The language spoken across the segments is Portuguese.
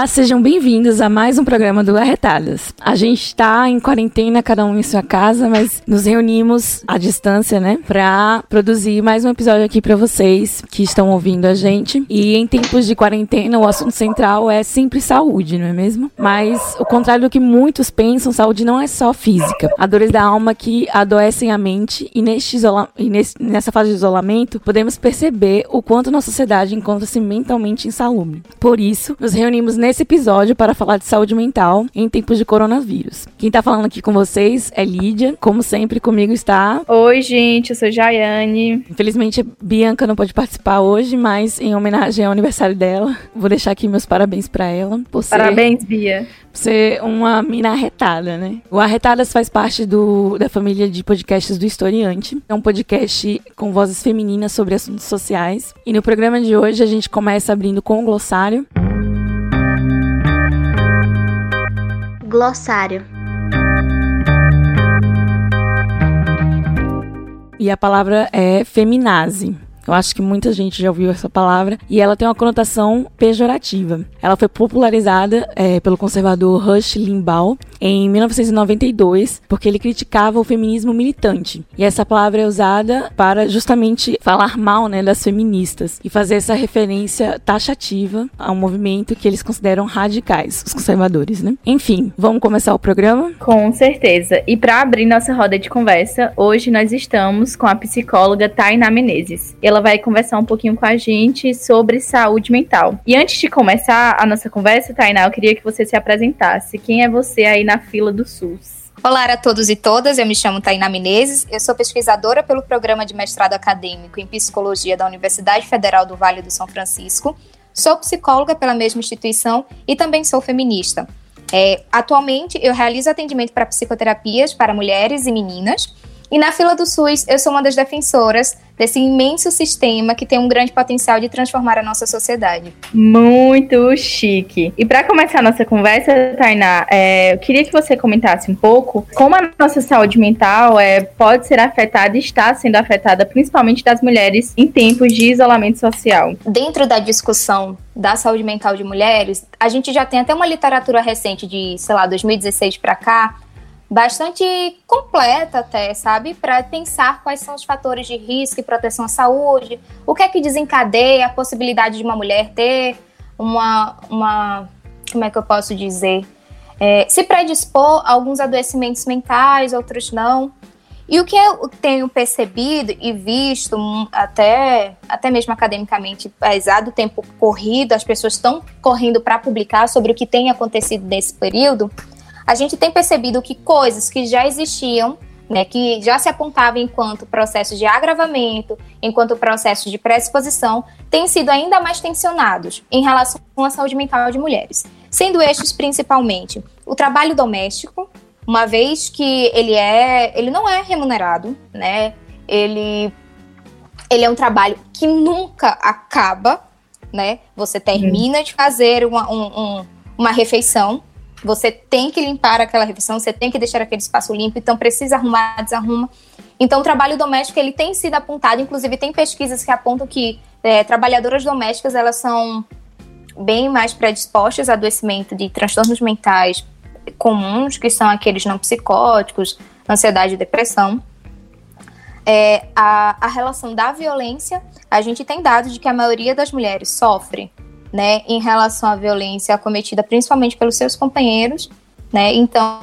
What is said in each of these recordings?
Olá, sejam bem-vindos a mais um programa do Arretadas. A gente está em quarentena, cada um em sua casa, mas nos reunimos à distância, né, para produzir mais um episódio aqui para vocês que estão ouvindo a gente. E em tempos de quarentena, o assunto central é sempre saúde, não é mesmo? Mas, o contrário do que muitos pensam, saúde não é só física. Há dores da alma que adoecem a mente e, neste isola e nesse, nessa fase de isolamento, podemos perceber o quanto nossa sociedade encontra-se mentalmente insalubre. Por isso, nos reunimos nesse episódio para falar de saúde mental em tempos de coronavírus. Quem tá falando aqui com vocês é Lídia. Como sempre, comigo está. Oi, gente, eu sou Jaiane. Infelizmente, Bianca não pode participar hoje, mas em homenagem ao aniversário dela, vou deixar aqui meus parabéns para ela. Por ser, parabéns, Bia. Por ser uma mina arretada, né? O Arretadas faz parte do, da família de podcasts do Historiante. É um podcast com vozes femininas sobre assuntos sociais. E no programa de hoje a gente começa abrindo com o glossário. Glossário. E a palavra é feminazi. Eu acho que muita gente já ouviu essa palavra e ela tem uma conotação pejorativa. Ela foi popularizada é, pelo conservador Rush Limbaugh em 1992 porque ele criticava o feminismo militante. E essa palavra é usada para justamente falar mal né, das feministas e fazer essa referência taxativa a um movimento que eles consideram radicais, os conservadores, né? Enfim, vamos começar o programa? Com certeza. E para abrir nossa roda de conversa, hoje nós estamos com a psicóloga Tainá Menezes. Ela ela vai conversar um pouquinho com a gente sobre saúde mental. E antes de começar a nossa conversa, Tainá, eu queria que você se apresentasse. Quem é você aí na fila do SUS? Olá a todos e todas, eu me chamo Tainá Menezes, eu sou pesquisadora pelo Programa de Mestrado Acadêmico em Psicologia da Universidade Federal do Vale do São Francisco, sou psicóloga pela mesma instituição e também sou feminista. É, atualmente, eu realizo atendimento para psicoterapias para mulheres e meninas, e na fila do SUS, eu sou uma das defensoras desse imenso sistema que tem um grande potencial de transformar a nossa sociedade. Muito chique. E para começar a nossa conversa, Tainá, é, eu queria que você comentasse um pouco como a nossa saúde mental é, pode ser afetada e está sendo afetada, principalmente das mulheres, em tempos de isolamento social. Dentro da discussão da saúde mental de mulheres, a gente já tem até uma literatura recente de, sei lá, 2016 para cá, bastante completa até, sabe? Para pensar quais são os fatores de risco e proteção à saúde, o que é que desencadeia a possibilidade de uma mulher ter uma, uma como é que eu posso dizer? É, se predispor a alguns adoecimentos mentais, outros não. E o que eu tenho percebido e visto, hum, até, até mesmo academicamente, apesar do tempo corrido, as pessoas estão correndo para publicar sobre o que tem acontecido nesse período, a gente tem percebido que coisas que já existiam, né, que já se apontavam enquanto processos de agravamento, enquanto processos de predisposição, têm sido ainda mais tensionados em relação à saúde mental de mulheres. Sendo estes principalmente o trabalho doméstico, uma vez que ele é, ele não é remunerado, né? Ele ele é um trabalho que nunca acaba, né? Você termina uhum. de fazer uma, um, um, uma refeição, você tem que limpar aquela refeição, você tem que deixar aquele espaço limpo, então precisa arrumar, desarruma. Então, o trabalho doméstico ele tem sido apontado, inclusive tem pesquisas que apontam que é, trabalhadoras domésticas elas são bem mais predispostas a adoecimento de transtornos mentais comuns, que são aqueles não psicóticos, ansiedade e depressão. É, a, a relação da violência, a gente tem dados de que a maioria das mulheres sofre né, em relação à violência cometida principalmente pelos seus companheiros, né? Então,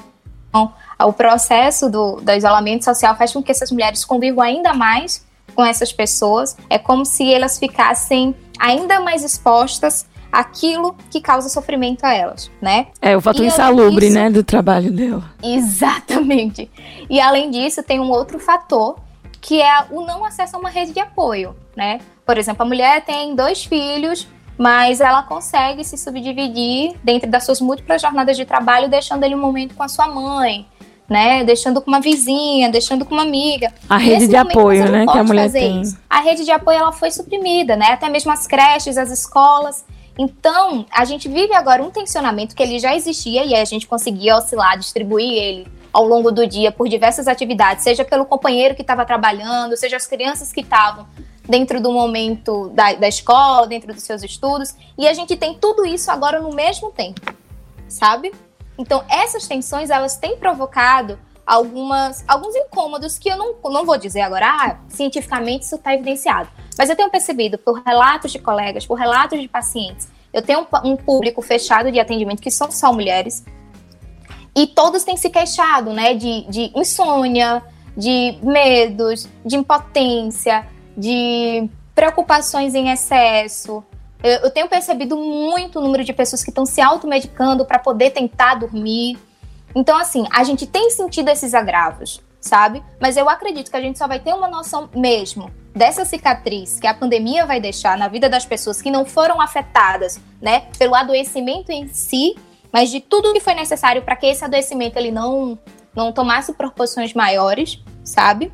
o processo do, do isolamento social faz com que essas mulheres convivam ainda mais com essas pessoas. É como se elas ficassem ainda mais expostas àquilo que causa sofrimento a elas, né? É o fator insalubre, disso, né, do trabalho dela. Exatamente. E além disso, tem um outro fator que é o não acesso a uma rede de apoio né? Por exemplo, a mulher tem dois filhos, mas ela consegue se subdividir dentro das suas múltiplas jornadas de trabalho, deixando ele um momento com a sua mãe, né? Deixando com uma vizinha, deixando com uma amiga. A rede Nesse de momento, apoio, né, que a mulher tem. isso. A rede de apoio ela foi suprimida, né? Até mesmo as creches, as escolas. Então, a gente vive agora um tensionamento que ele já existia e a gente conseguia oscilar, distribuir ele ao longo do dia por diversas atividades, seja pelo companheiro que estava trabalhando, seja as crianças que estavam dentro do momento da, da escola, dentro dos seus estudos, e a gente tem tudo isso agora no mesmo tempo, sabe? Então, essas tensões, elas têm provocado algumas, alguns incômodos que eu não, não vou dizer agora, ah, cientificamente isso está evidenciado. Mas eu tenho percebido por relatos de colegas, por relatos de pacientes, eu tenho um, um público fechado de atendimento que são só mulheres, e todos têm se queixado, né, de, de insônia, de medos, de impotência, de preocupações em excesso. Eu, eu tenho percebido muito o número de pessoas que estão se automedicando para poder tentar dormir. Então, assim, a gente tem sentido esses agravos, sabe? Mas eu acredito que a gente só vai ter uma noção mesmo dessa cicatriz que a pandemia vai deixar na vida das pessoas que não foram afetadas, né, pelo adoecimento em si, mas de tudo que foi necessário para que esse adoecimento ele não não tomasse proporções maiores, sabe?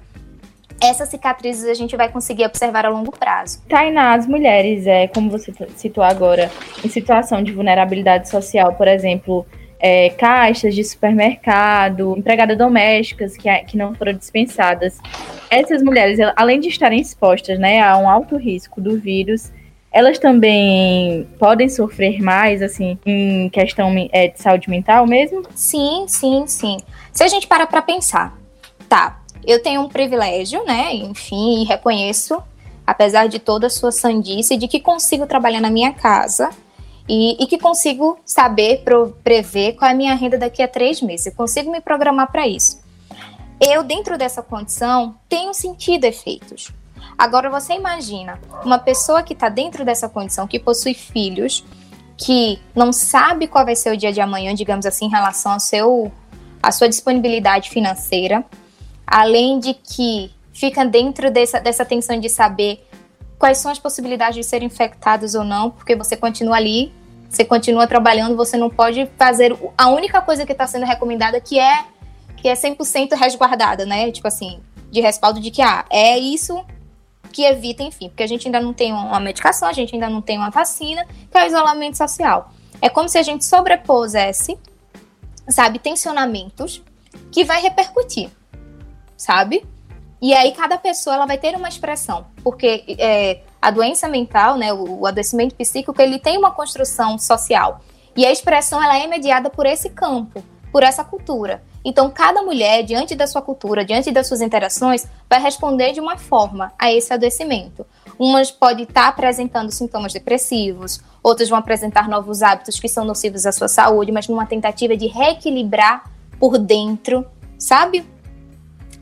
Essas cicatrizes a gente vai conseguir observar a longo prazo. Tainá, as mulheres, é, como você citou agora, em situação de vulnerabilidade social, por exemplo, é, caixas de supermercado, empregadas domésticas que, que não foram dispensadas. Essas mulheres, além de estarem expostas né, a um alto risco do vírus, elas também podem sofrer mais, assim, em questão é, de saúde mental mesmo? Sim, sim, sim. Se a gente para para pensar, tá, eu tenho um privilégio, né, enfim, e reconheço, apesar de toda a sua sandice, de que consigo trabalhar na minha casa e, e que consigo saber, pro, prever qual é a minha renda daqui a três meses. Eu consigo me programar para isso. Eu, dentro dessa condição, tenho sentido efeitos. Agora você imagina uma pessoa que está dentro dessa condição, que possui filhos, que não sabe qual vai ser o dia de amanhã, digamos assim, em relação ao seu, à sua disponibilidade financeira, além de que fica dentro dessa, dessa tensão de saber quais são as possibilidades de ser infectados ou não, porque você continua ali, você continua trabalhando, você não pode fazer a única coisa que está sendo recomendada que é que é 100% resguardada, né? Tipo assim, de respaldo de que ah, é isso que evita, enfim, porque a gente ainda não tem uma medicação, a gente ainda não tem uma vacina, que é o isolamento social. É como se a gente sobrepusesse, sabe, tensionamentos que vai repercutir, sabe? E aí cada pessoa ela vai ter uma expressão, porque é, a doença mental, né, o, o adoecimento psíquico, ele tem uma construção social. E a expressão ela é mediada por esse campo, por essa cultura. Então, cada mulher, diante da sua cultura, diante das suas interações, vai responder de uma forma a esse adoecimento. Umas podem estar apresentando sintomas depressivos, outras vão apresentar novos hábitos que são nocivos à sua saúde, mas numa tentativa de reequilibrar por dentro, sabe?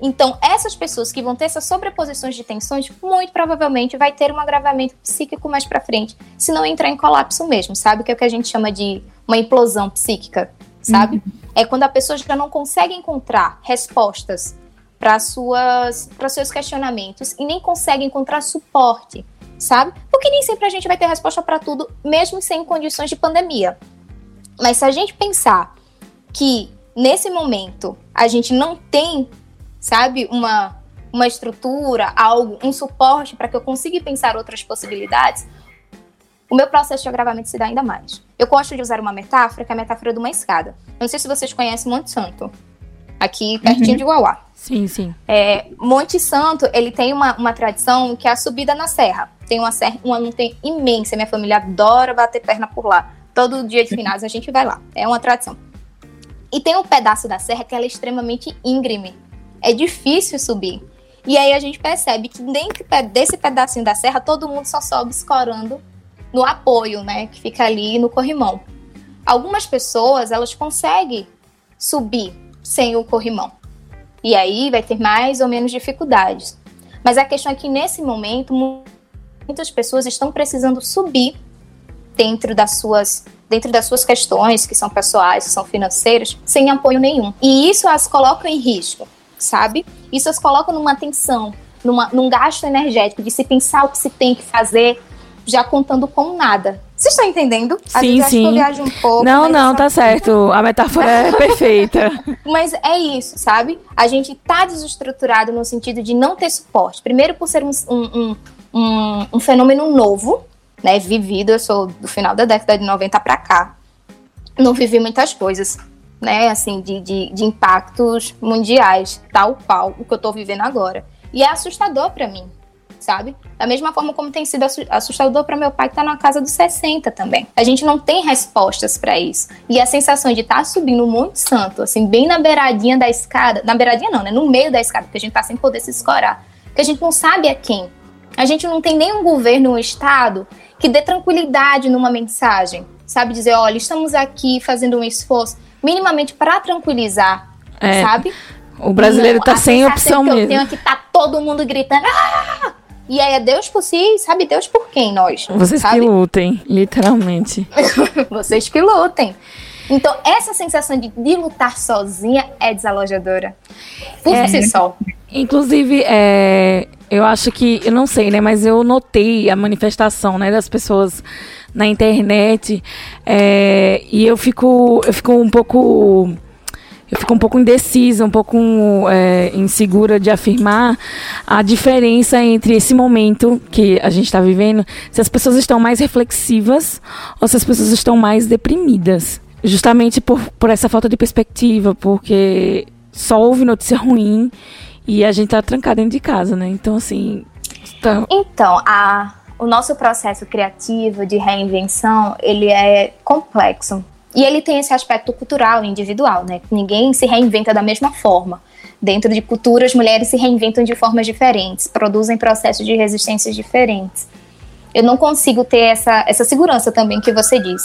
Então, essas pessoas que vão ter essas sobreposições de tensões, muito provavelmente vai ter um agravamento psíquico mais para frente, se não entrar em colapso mesmo, sabe? Que é o que a gente chama de uma implosão psíquica, sabe? Uhum. É quando a pessoa já não consegue encontrar respostas para suas para seus questionamentos e nem consegue encontrar suporte, sabe? Porque nem sempre a gente vai ter resposta para tudo, mesmo sem condições de pandemia. Mas se a gente pensar que nesse momento a gente não tem, sabe, uma uma estrutura, algo, um suporte para que eu consiga pensar outras possibilidades, o meu processo de agravamento se dá ainda mais. Eu gosto de usar uma metáfora, que é a metáfora de uma escada. Eu não sei se vocês conhecem Monte Santo, aqui pertinho uhum. de Uauá. Sim, sim. É, Monte Santo, ele tem uma, uma tradição que é a subida na serra. Tem uma serra, uma montanha imensa, minha família adora bater perna por lá. Todo dia de finados a gente vai lá. É uma tradição. E tem um pedaço da serra que ela é extremamente íngreme. É difícil subir. E aí a gente percebe que dentro desse pedacinho da serra, todo mundo só sobe escorando no apoio, né, que fica ali no corrimão. Algumas pessoas, elas conseguem subir sem o corrimão. E aí vai ter mais ou menos dificuldades. Mas a questão é que nesse momento muitas pessoas estão precisando subir dentro das suas dentro das suas questões, que são pessoais, que são financeiras, sem apoio nenhum. E isso as coloca em risco sabe? Isso as coloca numa tensão. numa, num gasto energético de se pensar o que se tem que fazer, já contando com nada. Vocês estão entendendo? Às sim, sim. eu viajo um pouco. Não, não, tá certo. A metáfora é perfeita. Mas é isso, sabe? A gente tá desestruturado no sentido de não ter suporte. Primeiro, por ser um, um, um, um fenômeno novo, né? Vivido. Eu sou do final da década de 90 para cá. Não vivi muitas coisas, né? Assim, de, de, de impactos mundiais, tal qual o que eu tô vivendo agora. E é assustador para mim, sabe? Da mesma forma como tem sido assustador para meu pai que está na casa dos 60 também. A gente não tem respostas para isso. E a sensação de estar tá subindo o Monte Santo, assim, bem na beiradinha da escada, na beiradinha não, né? No meio da escada, porque a gente tá sem poder se escorar. Porque a gente não sabe a quem. A gente não tem nenhum governo, um estado que dê tranquilidade numa mensagem, sabe? Dizer, olha, estamos aqui fazendo um esforço minimamente para tranquilizar, é. sabe? O brasileiro não, tá sem opção que mesmo. Eu tenho que tá todo mundo gritando. Ah! E aí é Deus por si, sabe Deus por quem nós? Vocês sabe? que lutem, literalmente. Vocês que lutem. Então, essa sensação de, de lutar sozinha é desalojadora. Por é, si só. Inclusive, é, eu acho que, eu não sei, né, mas eu notei a manifestação, né, das pessoas na internet é, e eu fico, eu fico um pouco eu fico um pouco indecisa, um pouco é, insegura de afirmar a diferença entre esse momento que a gente está vivendo, se as pessoas estão mais reflexivas ou se as pessoas estão mais deprimidas. Justamente por, por essa falta de perspectiva, porque só houve notícia ruim e a gente tá trancado dentro de casa, né? Então, assim. Tá... Então, a, o nosso processo criativo de reinvenção ele é complexo e ele tem esse aspecto cultural e individual, né? Ninguém se reinventa da mesma forma. Dentro de culturas, mulheres se reinventam de formas diferentes, produzem processos de resistências diferentes. Eu não consigo ter essa, essa segurança também que você diz.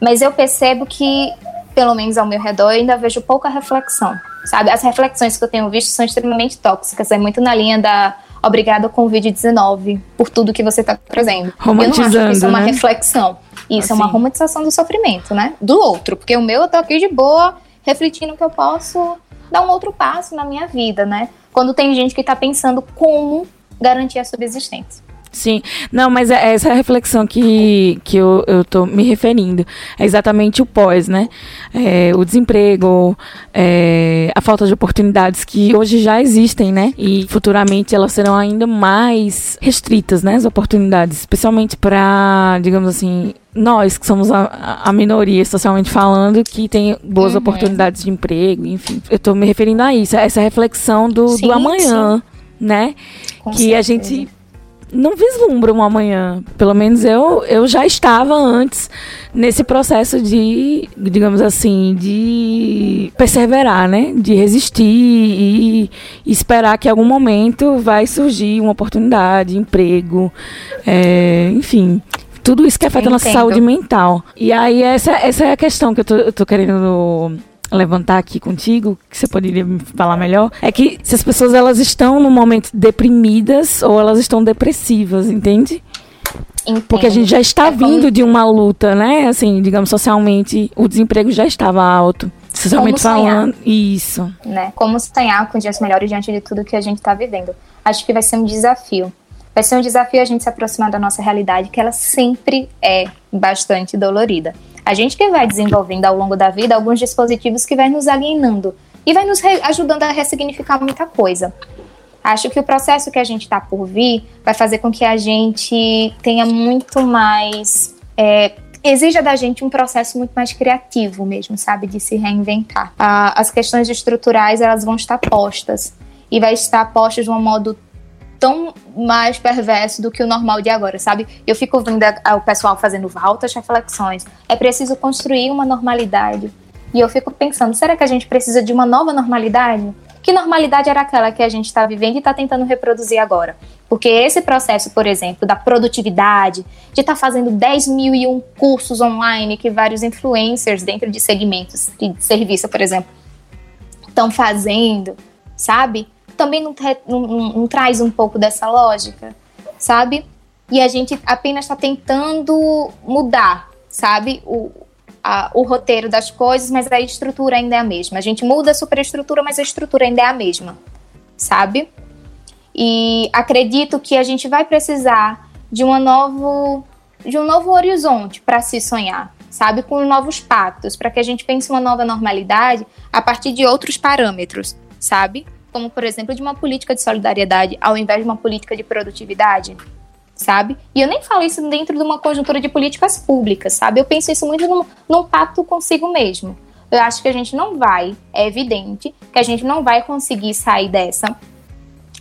Mas eu percebo que, pelo menos ao meu redor, eu ainda vejo pouca reflexão, sabe? As reflexões que eu tenho visto são extremamente tóxicas, é muito na linha da obrigada com o Covid-19 por tudo que você está trazendo. Eu não acho que isso é uma né? reflexão. Isso assim. é uma assim. romantização do sofrimento, né? Do outro. Porque o meu eu tô aqui de boa, refletindo que eu posso dar um outro passo na minha vida, né? Quando tem gente que tá pensando como garantir a subsistência. Sim, não, mas é essa reflexão que, que eu, eu tô me referindo. É exatamente o pós, né? É, o desemprego, é, a falta de oportunidades que hoje já existem, né? E futuramente elas serão ainda mais restritas, né? As oportunidades, especialmente para, digamos assim, nós que somos a, a, minoria socialmente falando que tem boas uhum. oportunidades de emprego, enfim. Eu estou me referindo a isso, a essa reflexão do, sim, do amanhã, sim. né? Com que certeza. a gente não vislumbra um amanhã. Pelo menos eu, eu já estava antes nesse processo de, digamos assim, de perseverar, né? De resistir e, esperar que em algum momento vai surgir uma oportunidade, emprego, é, enfim. Tudo isso que afeta a nossa saúde mental. E aí, essa, essa é a questão que eu tô, eu tô querendo levantar aqui contigo, que você poderia me falar melhor, é que se as pessoas elas estão no momento deprimidas ou elas estão depressivas, entende? Entendo. Porque a gente já está é vindo como... de uma luta, né? Assim, digamos, socialmente, o desemprego já estava alto. Socialmente falando. Isso. Né? Como sonhar com dias melhores diante de tudo que a gente está vivendo. Acho que vai ser um desafio. Vai ser um desafio a gente se aproximar da nossa realidade, que ela sempre é bastante dolorida. A gente que vai desenvolvendo ao longo da vida alguns dispositivos que vai nos alienando e vai nos ajudando a ressignificar muita coisa. Acho que o processo que a gente está por vir vai fazer com que a gente tenha muito mais. É, exija da gente um processo muito mais criativo mesmo, sabe? De se reinventar. Ah, as questões estruturais elas vão estar postas e vai estar postas de um modo tão mais perverso do que o normal de agora, sabe? Eu fico vendo o pessoal fazendo altas reflexões. É preciso construir uma normalidade. E eu fico pensando, será que a gente precisa de uma nova normalidade? Que normalidade era aquela que a gente está vivendo e está tentando reproduzir agora? Porque esse processo, por exemplo, da produtividade, de estar tá fazendo 10 mil e um cursos online que vários influencers dentro de segmentos de serviço, por exemplo, estão fazendo, sabe? Também não, não, não traz um pouco dessa lógica, sabe? E a gente apenas está tentando mudar, sabe? O, a, o roteiro das coisas, mas a estrutura ainda é a mesma. A gente muda a superestrutura, mas a estrutura ainda é a mesma, sabe? E acredito que a gente vai precisar de, uma novo, de um novo horizonte para se sonhar, sabe? Com novos pactos, para que a gente pense uma nova normalidade a partir de outros parâmetros, sabe? Como, por exemplo, de uma política de solidariedade ao invés de uma política de produtividade, sabe? E eu nem falo isso dentro de uma conjuntura de políticas públicas, sabe? Eu penso isso muito num, num pacto consigo mesmo. Eu acho que a gente não vai, é evidente, que a gente não vai conseguir sair dessa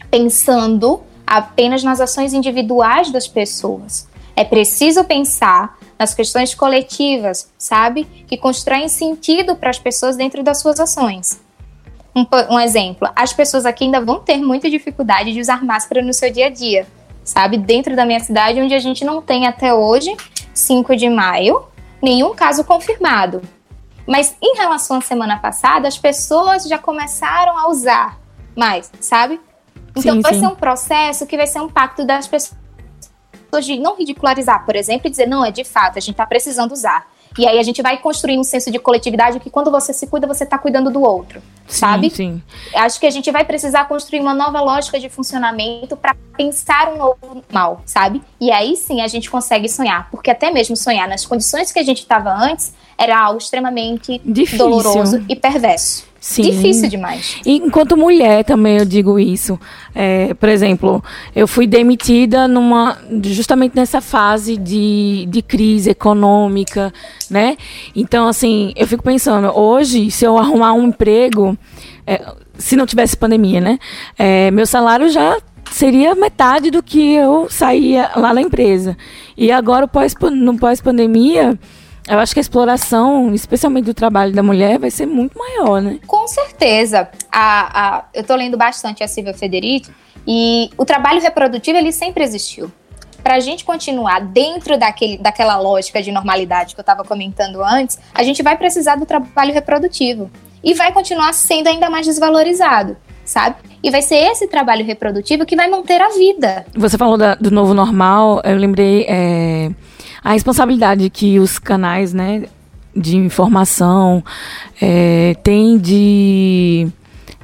pensando apenas nas ações individuais das pessoas. É preciso pensar nas questões coletivas, sabe? Que constroem sentido para as pessoas dentro das suas ações. Um, um, exemplo: as pessoas aqui ainda vão ter muita dificuldade de usar máscara no seu dia a dia, sabe? Dentro da minha cidade, onde a gente não tem até hoje, 5 de maio, nenhum caso confirmado. Mas em relação à semana passada, as pessoas já começaram a usar mais, sabe? Então sim, vai sim. ser um processo que vai ser um pacto das pessoas de não ridicularizar, por exemplo, e dizer, não, é de fato, a gente está precisando usar. E aí a gente vai construir um senso de coletividade que quando você se cuida, você está cuidando do outro, sim, sabe? Sim. Acho que a gente vai precisar construir uma nova lógica de funcionamento para pensar um novo mal, sabe? E aí sim a gente consegue sonhar, porque até mesmo sonhar nas condições que a gente estava antes era algo extremamente Difícil. doloroso e perverso. Sim. Difícil demais. E enquanto mulher também eu digo isso. É, por exemplo, eu fui demitida numa justamente nessa fase de, de crise econômica, né? Então, assim, eu fico pensando, hoje, se eu arrumar um emprego, é, se não tivesse pandemia, né? É, meu salário já seria metade do que eu saía lá na empresa. E agora, pós, no pós-pandemia, eu acho que a exploração, especialmente do trabalho da mulher, vai ser muito maior, né? Com certeza. A, a, eu estou lendo bastante a Silvia Federici e o trabalho reprodutivo ele sempre existiu. Para a gente continuar dentro daquele, daquela lógica de normalidade que eu estava comentando antes, a gente vai precisar do trabalho reprodutivo e vai continuar sendo ainda mais desvalorizado, sabe? E vai ser esse trabalho reprodutivo que vai manter a vida. Você falou da, do novo normal, eu lembrei. É a responsabilidade que os canais né, de informação é, têm de.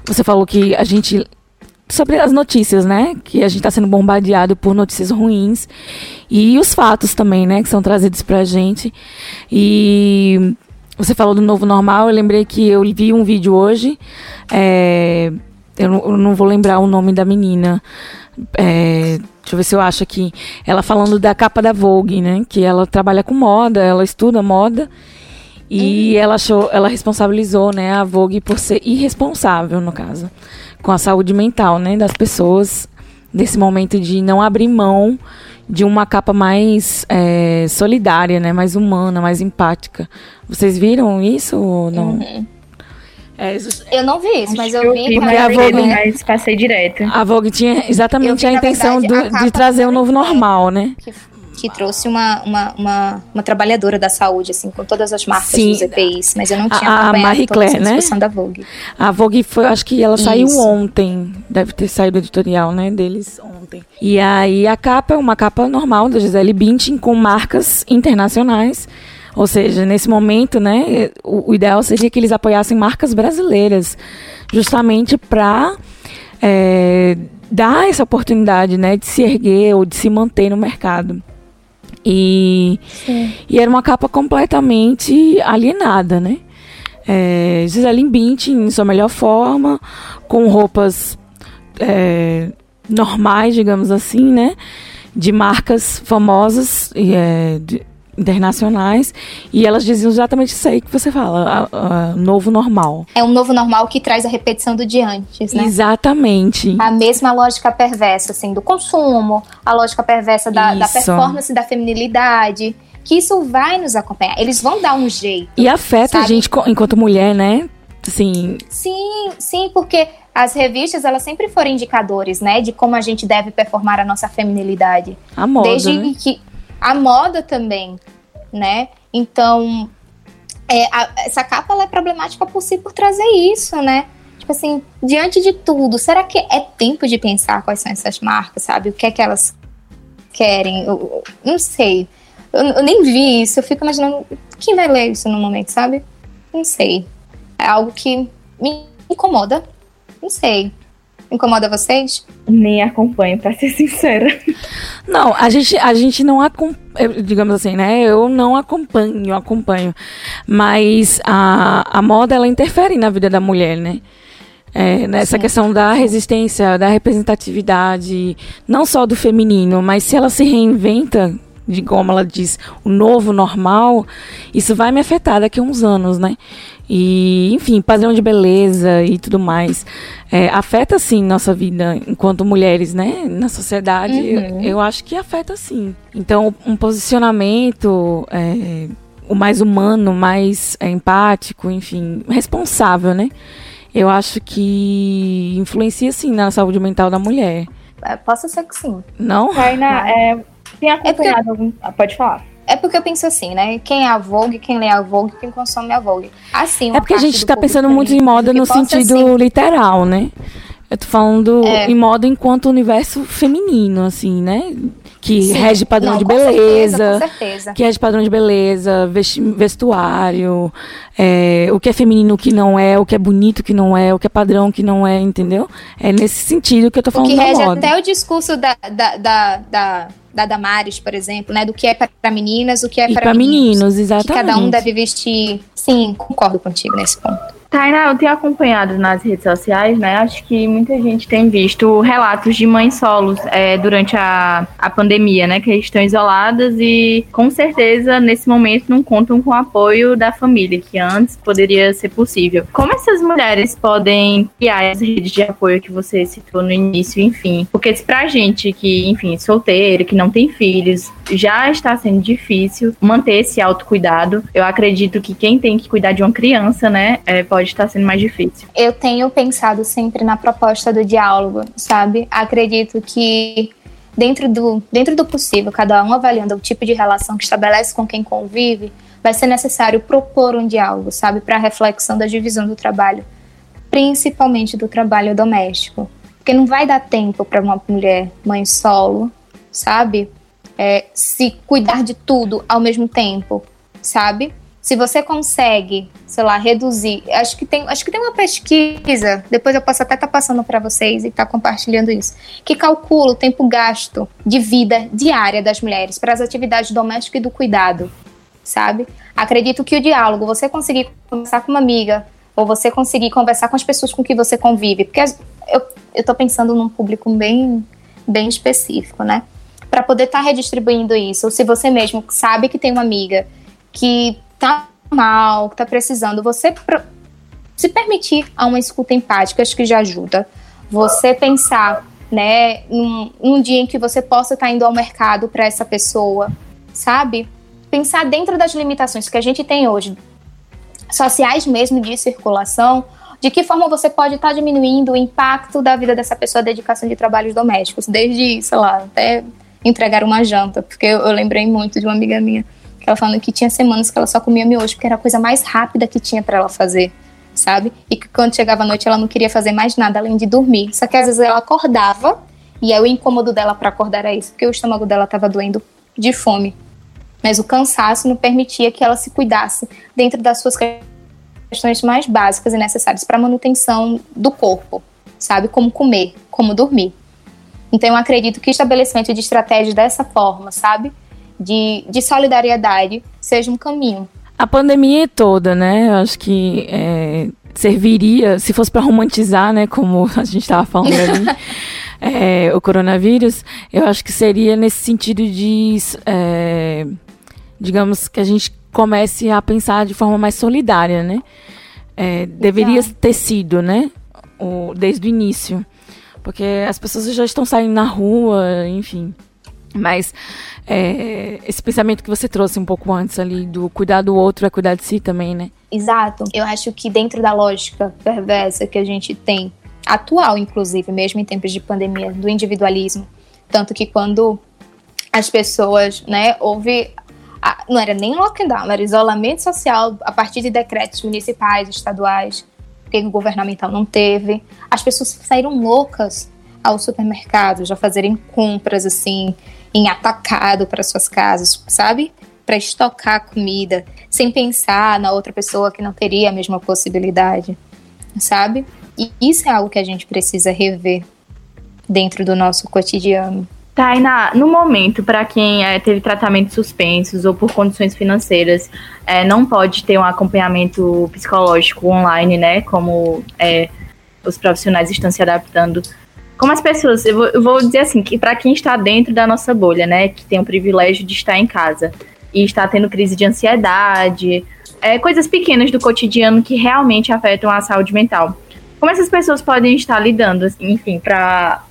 Você falou que a gente. Sobre as notícias, né? Que a gente está sendo bombardeado por notícias ruins. E os fatos também, né? Que são trazidos para a gente. E você falou do novo normal. Eu lembrei que eu vi um vídeo hoje. É, eu, não, eu não vou lembrar o nome da menina. É, Deixa eu ver se eu acho aqui. Ela falando da capa da Vogue, né? Que ela trabalha com moda, ela estuda moda. E uhum. ela achou, ela responsabilizou, né, a Vogue por ser irresponsável, no caso, com a saúde mental, né, das pessoas nesse momento de não abrir mão de uma capa mais é, solidária, né, mais humana, mais empática. Vocês viram isso ou não? Uhum. É, eu não vi isso, mas eu, eu vi. vi mas a Vogue, mas passei direto. A Vogue tinha exatamente vi, a intenção verdade, do, a de trazer um novo normal, né? Que, que trouxe uma, uma, uma, uma, trabalhadora da saúde, assim, com todas as marcas Sim. dos EPIs, mas eu não tinha a, a Marie Claire, né? da Vogue. A Vogue foi, acho que ela saiu isso. ontem, deve ter saído editorial, né, deles ontem. E aí a capa é uma capa normal da Gisele Bündchen com marcas internacionais ou seja, nesse momento, né, o, o ideal seria que eles apoiassem marcas brasileiras, justamente para é, dar essa oportunidade, né, de se erguer ou de se manter no mercado. E, e era uma capa completamente alienada, né? É, Gisele Bündchen em sua melhor forma, com roupas é, normais, digamos assim, né? De marcas famosas, é, de, internacionais e elas diziam exatamente isso aí que você fala, a, a, novo normal. É um novo normal que traz a repetição do de antes, né? Exatamente. A mesma lógica perversa, assim, do consumo, a lógica perversa da, da performance, da feminilidade, que isso vai nos acompanhar. Eles vão dar um jeito. E afeta sabe? a gente enquanto mulher, né? Sim. Sim, sim, porque as revistas elas sempre foram indicadores, né, de como a gente deve performar a nossa feminilidade. A moda, Desde né? que a moda também, né? Então, é, a, essa capa ela é problemática por si por trazer isso, né? Tipo assim, diante de tudo, será que é tempo de pensar quais são essas marcas, sabe? O que é que elas querem? Eu, eu não sei. Eu, eu, nem vi isso, eu fico imaginando quem vai ler isso no momento, sabe? Não sei. É algo que me incomoda. Não sei. Incomoda vocês? Nem acompanho, pra ser sincera. Não, a gente, a gente não acompanha, digamos assim, né? Eu não acompanho, acompanho. Mas a, a moda, ela interfere na vida da mulher, né? É, nessa Sim. questão da resistência, da representatividade, não só do feminino, mas se ela se reinventa, de como ela diz, o novo normal, isso vai me afetar daqui a uns anos, né? E, enfim, padrão de beleza e tudo mais. É, afeta, sim, nossa vida enquanto mulheres, né? Na sociedade, uhum. eu, eu, acho que afeta, sim. Então, um posicionamento é, o mais humano, mais é, empático, enfim, responsável, né? Eu acho que influencia, sim, na saúde mental da mulher. É, posso ser que sim. Não? Karina, é, tem acompanhado é porque... algum... Ah, pode falar. É porque eu penso assim, né? Quem é a Vogue, quem lê a Vogue, quem consome a Vogue. Assim, é porque a gente está pensando muito em moda no sentido assim. literal, né? Eu tô falando é. em moda enquanto universo feminino, assim, né? Que Sim. rege padrão Não, de beleza. Certeza, certeza. Que rege padrão de beleza, vestuário, é, o que é feminino, o que não é, o que é bonito, o que não é, o que é padrão, o que não é, entendeu? É nesse sentido que eu tô falando o que rege moda. até o discurso da, da, da, da da Damares, por exemplo, né? Do que é para meninas, o que é para meninos. meninos. exatamente. Que cada um deve vestir. Sim, concordo contigo nesse ponto. Tainá, eu tenho acompanhado nas redes sociais, né? Acho que muita gente tem visto relatos de mães solos é, durante a, a pandemia, né? Que estão isoladas e com certeza nesse momento não contam com o apoio da família, que antes poderia ser possível. Como essas mulheres podem criar as redes de apoio que você citou no início, enfim? Porque pra gente que, enfim, solteiro, que não tem filhos, já está sendo difícil manter esse autocuidado. Eu acredito que quem tem que cuidar de uma criança, né, é, pode estar sendo mais difícil. Eu tenho pensado sempre na proposta do diálogo, sabe? Acredito que dentro do, dentro do possível, cada um avaliando o tipo de relação que estabelece com quem convive, vai ser necessário propor um diálogo, sabe, para a reflexão da divisão do trabalho, principalmente do trabalho doméstico. Porque não vai dar tempo para uma mulher mãe solo, sabe, é, se cuidar de tudo ao mesmo tempo, sabe? se você consegue, sei lá, reduzir, acho que tem, acho que tem uma pesquisa, depois eu posso até estar tá passando para vocês e estar tá compartilhando isso, que calcula o tempo gasto de vida diária das mulheres para as atividades domésticas e do cuidado, sabe? Acredito que o diálogo, você conseguir conversar com uma amiga ou você conseguir conversar com as pessoas com que você convive, porque eu eu tô pensando num público bem bem específico, né? Para poder estar tá redistribuindo isso, ou se você mesmo sabe que tem uma amiga que tá mal, que tá precisando, você se permitir a uma escuta empática, acho que já ajuda. Você pensar, né, num, num dia em que você possa estar tá indo ao mercado para essa pessoa, sabe? Pensar dentro das limitações que a gente tem hoje, sociais mesmo de circulação, de que forma você pode estar tá diminuindo o impacto da vida dessa pessoa, a dedicação de trabalhos domésticos, desde, sei lá, até entregar uma janta, porque eu, eu lembrei muito de uma amiga minha ela falando que tinha semanas que ela só comia miojo, porque era a coisa mais rápida que tinha para ela fazer, sabe? E que quando chegava a noite ela não queria fazer mais nada além de dormir. Só que às vezes ela acordava, e aí o incômodo dela para acordar era isso, porque o estômago dela estava doendo de fome. Mas o cansaço não permitia que ela se cuidasse dentro das suas questões mais básicas e necessárias para a manutenção do corpo, sabe? Como comer, como dormir. Então eu acredito que o estabelecimento de estratégias dessa forma, sabe? de, de solidariedade seja um caminho. A pandemia toda, né? Eu acho que é, serviria, se fosse para romantizar, né? Como a gente estava falando ali, é, o coronavírus, eu acho que seria nesse sentido de, é, digamos, que a gente comece a pensar de forma mais solidária, né? É, deveria ter sido, né? O, desde o início. Porque as pessoas já estão saindo na rua, enfim. Mas é, esse pensamento que você trouxe um pouco antes ali, do cuidar do outro é cuidar de si também, né? Exato. Eu acho que dentro da lógica perversa que a gente tem, atual inclusive, mesmo em tempos de pandemia, do individualismo, tanto que quando as pessoas, né, houve não era nem lockdown, era isolamento social a partir de decretos municipais, estaduais, que o governamental não teve. As pessoas saíram loucas aos supermercados, a fazerem compras assim, em atacado para suas casas, sabe? Para estocar comida, sem pensar na outra pessoa que não teria a mesma possibilidade, sabe? E isso é algo que a gente precisa rever dentro do nosso cotidiano. Tainá, no momento, para quem é, teve tratamentos suspensos ou por condições financeiras, é, não pode ter um acompanhamento psicológico online, né? Como é, os profissionais estão se adaptando. Como as pessoas, eu vou, eu vou dizer assim, que para quem está dentro da nossa bolha, né? Que tem o privilégio de estar em casa e está tendo crise de ansiedade, é, coisas pequenas do cotidiano que realmente afetam a saúde mental. Como essas pessoas podem estar lidando, assim, enfim, para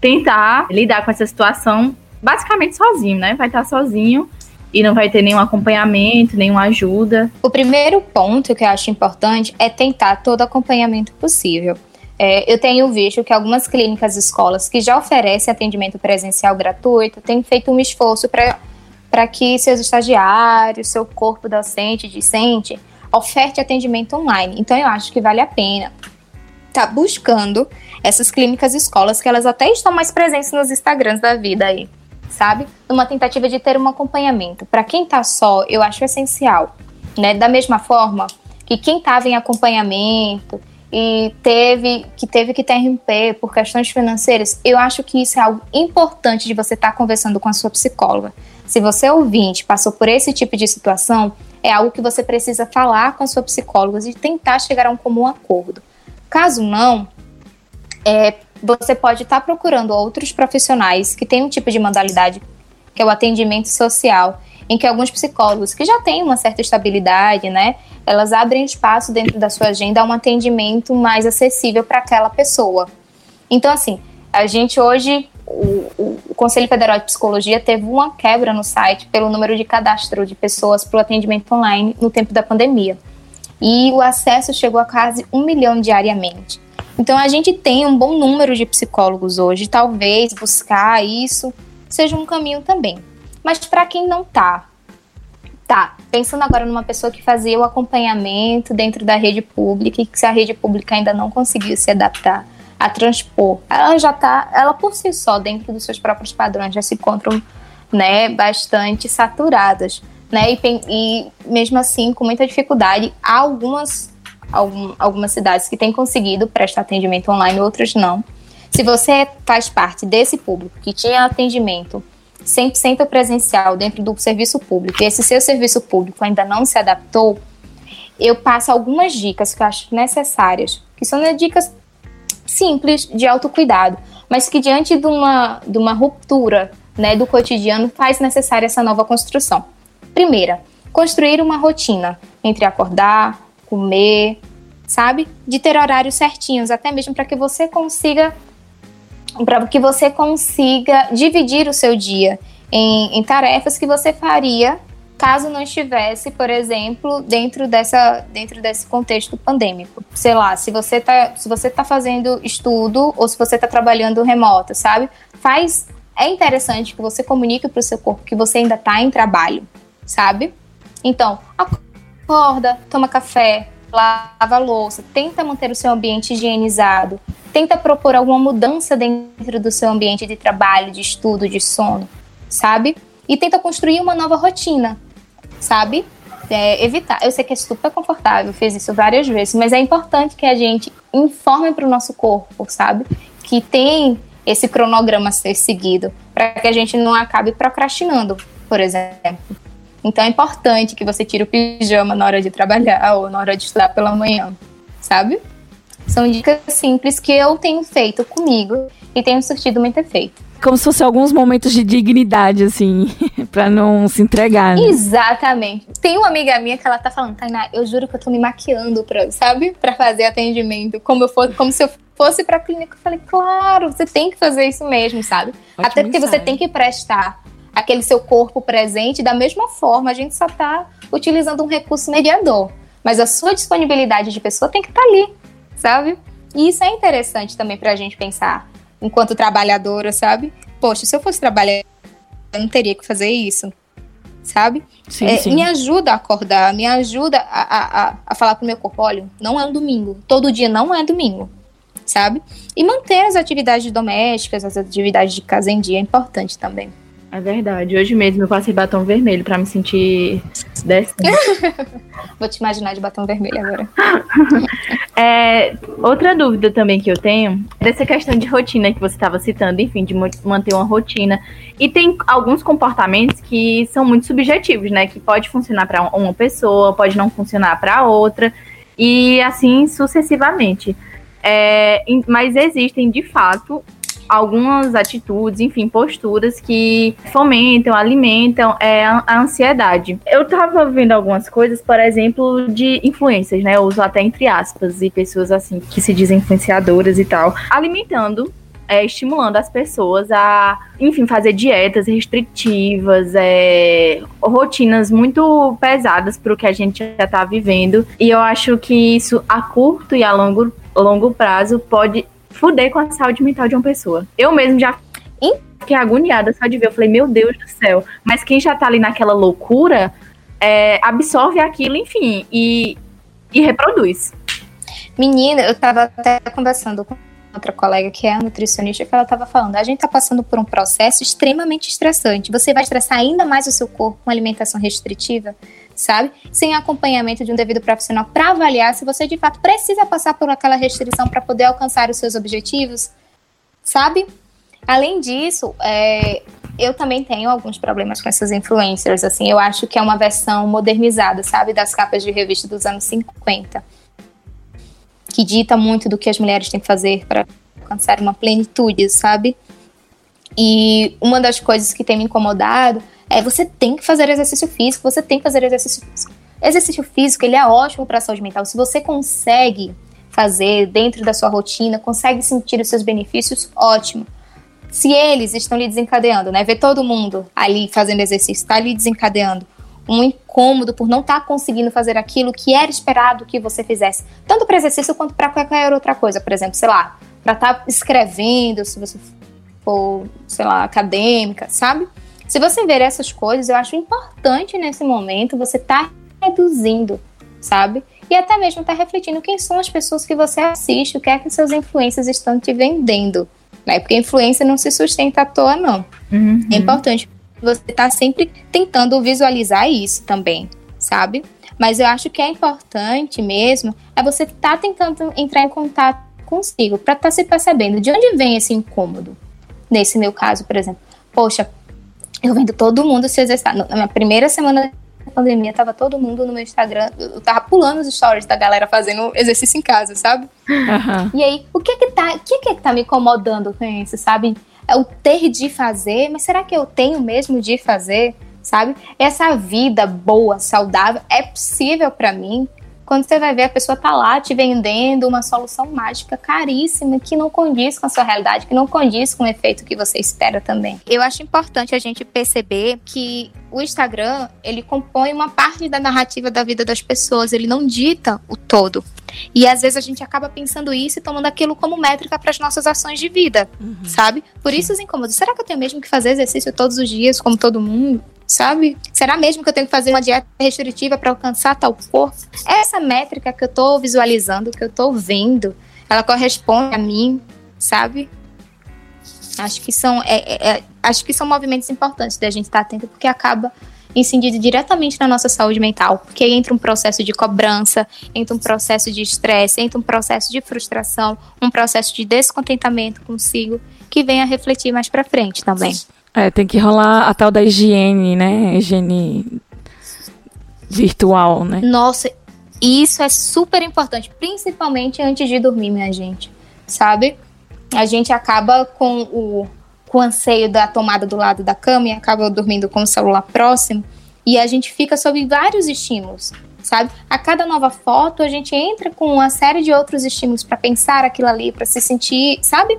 tentar lidar com essa situação basicamente sozinho, né? Vai estar sozinho e não vai ter nenhum acompanhamento, nenhuma ajuda. O primeiro ponto que eu acho importante é tentar todo acompanhamento possível. É, eu tenho visto que algumas clínicas e escolas que já oferecem atendimento presencial gratuito têm feito um esforço para que seus estagiários, seu corpo docente, discente, oferte atendimento online. Então eu acho que vale a pena tá buscando essas clínicas e escolas que elas até estão mais presentes nos Instagrams da vida aí, sabe? Numa tentativa de ter um acompanhamento. Para quem tá só, eu acho essencial, né? Da mesma forma que quem tava em acompanhamento e teve que teve que interromper por questões financeiras, eu acho que isso é algo importante de você estar tá conversando com a sua psicóloga. Se você ouvinte passou por esse tipo de situação, é algo que você precisa falar com a sua psicóloga e tentar chegar a um comum acordo. Caso não, é, você pode estar tá procurando outros profissionais que têm um tipo de modalidade, que é o atendimento social, em que alguns psicólogos que já têm uma certa estabilidade, né, elas abrem espaço dentro da sua agenda a um atendimento mais acessível para aquela pessoa. Então, assim, a gente hoje, o, o, Conselho Federal de Psicologia teve uma quebra no site pelo número de cadastro de pessoas para o atendimento online no tempo da pandemia e o acesso chegou a quase um milhão diariamente. Então a gente tem um bom número de psicólogos hoje, talvez buscar isso seja um caminho também. Mas para quem não tá, tá, pensando agora numa pessoa que fazia o acompanhamento dentro da rede pública e que se a rede pública ainda não conseguiu se adaptar a transpor, ela já tá, ela por si só dentro dos seus próprios padrões já se encontram, né, bastante saturadas né? E, e mesmo assim, com muita dificuldade, há algumas, algum, algumas cidades que têm conseguido prestar atendimento online, outras não. Se você faz parte desse público que tinha atendimento 100% presencial dentro do serviço público e esse seu serviço público ainda não se adaptou, eu passo algumas dicas que eu acho necessárias, que são né, dicas simples de autocuidado, mas que diante de uma, de uma ruptura né, do cotidiano faz necessária essa nova construção. Primeira, construir uma rotina entre acordar, comer, sabe? De ter horários certinhos, até mesmo para que você consiga para que você consiga dividir o seu dia em, em, tarefas que você faria caso não estivesse, por exemplo, dentro dessa dentro desse contexto pandêmico. Sei lá, se você tá se você tá fazendo estudo ou se você tá trabalhando remoto, sabe? Faz é interessante que você comunique para o seu corpo que você ainda está em trabalho, sabe? Então, acorda, toma café, lava a louça, tenta manter o seu ambiente higienizado, tenta propor alguma mudança dentro do seu ambiente de trabalho, de estudo, de sono, sabe? E tenta construir uma nova rotina, sabe? É, evitar. Eu sei que é super confortável, fiz isso várias vezes, mas é importante que a gente informe para o nosso corpo, sabe? Que tem esse cronograma a ser seguido, para que a gente não acabe procrastinando, por exemplo. Então é importante que você tire o pijama na hora de trabalhar ou na hora de estudar pela manhã, sabe? São dicas simples que eu tenho feito comigo e tenho surtido muito efeito. Como se fosse alguns momentos de dignidade, assim, para não se entregar. Né? Exatamente. Tem uma amiga minha que ela tá falando, Tainá, eu juro que eu tô me maquiando pra, sabe? Pra fazer atendimento. Como, eu for, como se eu fosse pra clínica. Eu falei, claro, você tem que fazer isso mesmo, sabe? Ótimo Até porque você tem que prestar aquele seu corpo presente, da mesma forma, a gente só está utilizando um recurso mediador. Mas a sua disponibilidade de pessoa tem que estar tá ali, sabe? E isso é interessante também para a gente pensar, enquanto trabalhadora, sabe? Poxa, se eu fosse trabalhar, eu não teria que fazer isso, sabe? Sim, é, sim. Me ajuda a acordar, me ajuda a, a, a falar pro meu corpo: olha, não é um domingo, todo dia não é domingo, sabe? E manter as atividades domésticas, as atividades de casa em dia é importante também. É verdade. Hoje mesmo eu passei batom vermelho para me sentir decente. Vou te imaginar de batom vermelho agora. É, outra dúvida também que eu tenho, dessa questão de rotina que você estava citando, enfim, de manter uma rotina. E tem alguns comportamentos que são muito subjetivos, né? Que pode funcionar para uma pessoa, pode não funcionar para outra, e assim sucessivamente. É, mas existem, de fato, algumas atitudes, enfim, posturas que fomentam, alimentam é, a ansiedade. Eu tava vendo algumas coisas, por exemplo, de influências, né? Eu uso até entre aspas, e pessoas assim que se dizem influenciadoras e tal, alimentando é, estimulando as pessoas a, enfim, fazer dietas restritivas, é, rotinas muito pesadas para o que a gente já está vivendo. E eu acho que isso a curto e a longo, longo prazo pode fuder com a saúde mental de uma pessoa. Eu mesmo já fiquei agoniada só de ver. Eu falei, meu Deus do céu. Mas quem já tá ali naquela loucura é, absorve aquilo, enfim, e, e reproduz. Menina, eu tava até conversando com outra colega que é nutricionista que ela estava falando, a gente está passando por um processo extremamente estressante. Você vai estressar ainda mais o seu corpo com alimentação restritiva, sabe? Sem acompanhamento de um devido profissional para avaliar se você de fato precisa passar por aquela restrição para poder alcançar os seus objetivos, sabe? Além disso, é, eu também tenho alguns problemas com essas influencers, assim, eu acho que é uma versão modernizada, sabe, das capas de revista dos anos 50 que dita muito do que as mulheres têm que fazer para alcançar uma plenitude, sabe? E uma das coisas que tem me incomodado é você tem que fazer exercício físico, você tem que fazer exercício físico. Exercício físico, ele é ótimo para a saúde mental. Se você consegue fazer dentro da sua rotina, consegue sentir os seus benefícios, ótimo. Se eles estão lhe desencadeando, né? Ver todo mundo ali fazendo exercício, está lhe desencadeando um incômodo por não estar tá conseguindo fazer aquilo que era esperado que você fizesse, tanto para exercício quanto para qualquer outra coisa, por exemplo, sei lá, para estar tá escrevendo, se você for, sei lá, acadêmica, sabe? Se você ver essas coisas, eu acho importante nesse momento você estar tá reduzindo, sabe? E até mesmo estar tá refletindo quem são as pessoas que você assiste, o que é que seus influências estão te vendendo. Né? Porque a influência não se sustenta à toa, não. Uhum. É importante você tá sempre tentando visualizar isso também, sabe? Mas eu acho que é importante mesmo é você estar tá tentando entrar em contato consigo para estar tá se percebendo de onde vem esse incômodo. Nesse meu caso, por exemplo, poxa, eu vendo todo mundo se exercitar. Na minha primeira semana da pandemia, tava todo mundo no meu Instagram, eu tava pulando os stories da galera fazendo exercício em casa, sabe? Uhum. E aí, o que que tá, o que que tá me incomodando com isso, sabe? é o ter de fazer, mas será que eu tenho mesmo de fazer? Sabe? Essa vida boa, saudável, é possível para mim? Quando você vai ver, a pessoa tá lá te vendendo uma solução mágica caríssima que não condiz com a sua realidade, que não condiz com o efeito que você espera também. Eu acho importante a gente perceber que o Instagram, ele compõe uma parte da narrativa da vida das pessoas, ele não dita o todo. E às vezes a gente acaba pensando isso e tomando aquilo como métrica para as nossas ações de vida, uhum. sabe? Por isso os incômodos. Será que eu tenho mesmo que fazer exercício todos os dias, como todo mundo? Sabe? Será mesmo que eu tenho que fazer uma dieta restritiva para alcançar tal corpo? Essa métrica que eu estou visualizando, que eu estou vendo, ela corresponde a mim, sabe? Acho que são, é, é, é acho que são movimentos importantes da gente estar atento, porque acaba incidindo diretamente na nossa saúde mental, porque entra um processo de cobrança, entra um processo de estresse, entra um processo de frustração, um processo de descontentamento consigo, que vem a refletir mais para frente também. É, tem que rolar a tal da higiene, né? Higiene virtual, né? Nossa, isso é super importante, principalmente antes de dormir, minha gente. Sabe? A gente acaba com o com o anseio da tomada do lado da cama e acaba dormindo com o celular próximo. E a gente fica sob vários estímulos, sabe? A cada nova foto a gente entra com uma série de outros estímulos para pensar aquilo ali, para se sentir, sabe?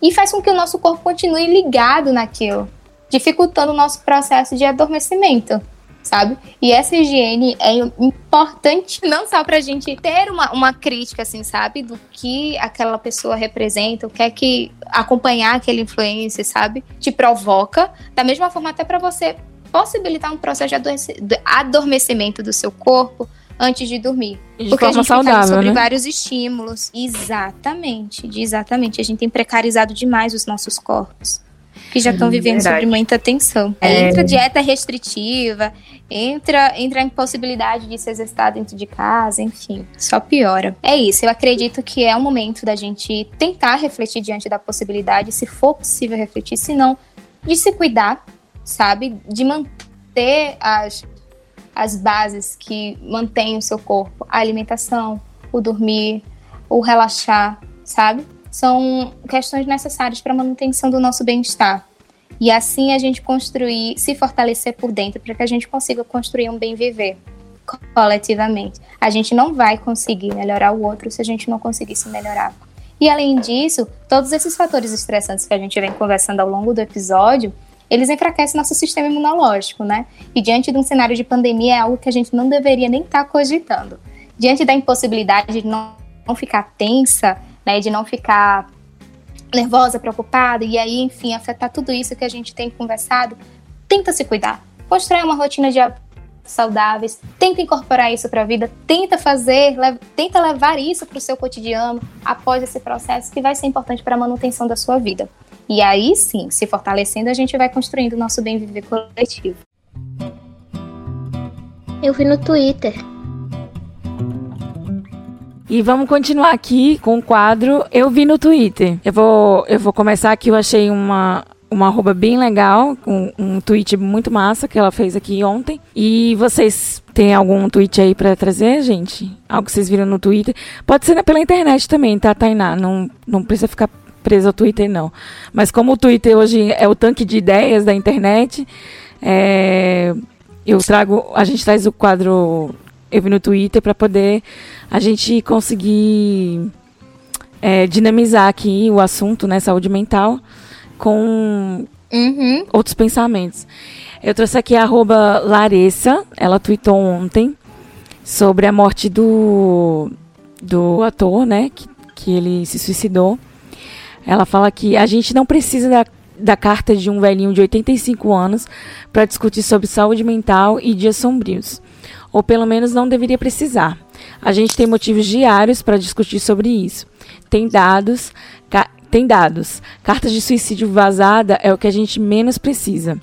E faz com que o nosso corpo continue ligado naquilo, dificultando o nosso processo de adormecimento sabe? E essa higiene é importante não só pra gente ter uma, uma crítica, assim, sabe? Do que aquela pessoa representa, o que é que acompanhar aquele influência, sabe? Te provoca. Da mesma forma, até para você possibilitar um processo de adormecimento do seu corpo antes de dormir. De Porque a gente saudável, sobre né? vários estímulos. Exatamente, exatamente. A gente tem precarizado demais os nossos corpos. que já estão vivendo Verdade. sob muita tensão. É. Entra dieta restritiva, entra, entra a impossibilidade de se exercitar dentro de casa, enfim, só piora. É isso, eu acredito que é o momento da gente tentar refletir diante da possibilidade, se for possível refletir, se não, de se cuidar, sabe? De manter as, as bases que mantêm o seu corpo, a alimentação, o dormir, o relaxar, sabe? São questões necessárias para a manutenção do nosso bem-estar. E assim a gente construir, se fortalecer por dentro, para que a gente consiga construir um bem viver co- coletivamente. A gente não vai conseguir melhorar o outro se a gente não conseguir se melhorar. E além disso, todos esses fatores estressantes que a gente vem conversando ao longo do episódio, eles enfraquecem nosso sistema imunológico, né? E diante de um cenário de pandemia é algo que a gente não deveria nem estar cogitando. Diante da impossibilidade de não, não ficar tensa, né, de não ficar nervosa, preocupada, e aí, enfim, afetar tudo isso que a gente tem conversado, tenta se cuidar. Constrói uma rotina de saudáveis, tenta incorporar isso para a vida, tenta fazer, le- tenta levar isso para o seu cotidiano após esse processo que vai ser importante para a manutenção da sua vida. E aí sim, se fortalecendo, a gente vai construindo o nosso bem viver coletivo. Eu vi no Twitter. E vamos continuar aqui com o quadro Eu Vi no Twitter. Eu vou, eu vou começar aqui, eu achei uma, uma arroba bem legal, um, um tweet muito massa que ela fez aqui ontem. E vocês têm algum tweet aí pra trazer, gente? Algo que vocês viram no Twitter? Pode ser pela internet também, tá, Tainá? Não, não precisa ficar preso ao Twitter, não. Mas como o Twitter hoje é o tanque de ideias da internet, é, eu trago, a gente traz o quadro Eu Vi no Twitter para poder a gente conseguir é, dinamizar aqui o assunto, né, saúde mental, com Uhum. outros pensamentos. Eu trouxe aqui a arroba Larissa, ela tweetou ontem sobre a morte do, do ator, né, que, que ele se suicidou. Ela fala que a gente não precisa da, da carta de um velhinho de 85 anos para discutir sobre saúde mental e dias sombrios. Ou pelo menos não deveria precisar. A gente tem motivos diários para discutir sobre isso. Tem dados, tem dados. Cartas de suicídio vazada é o que a gente menos precisa.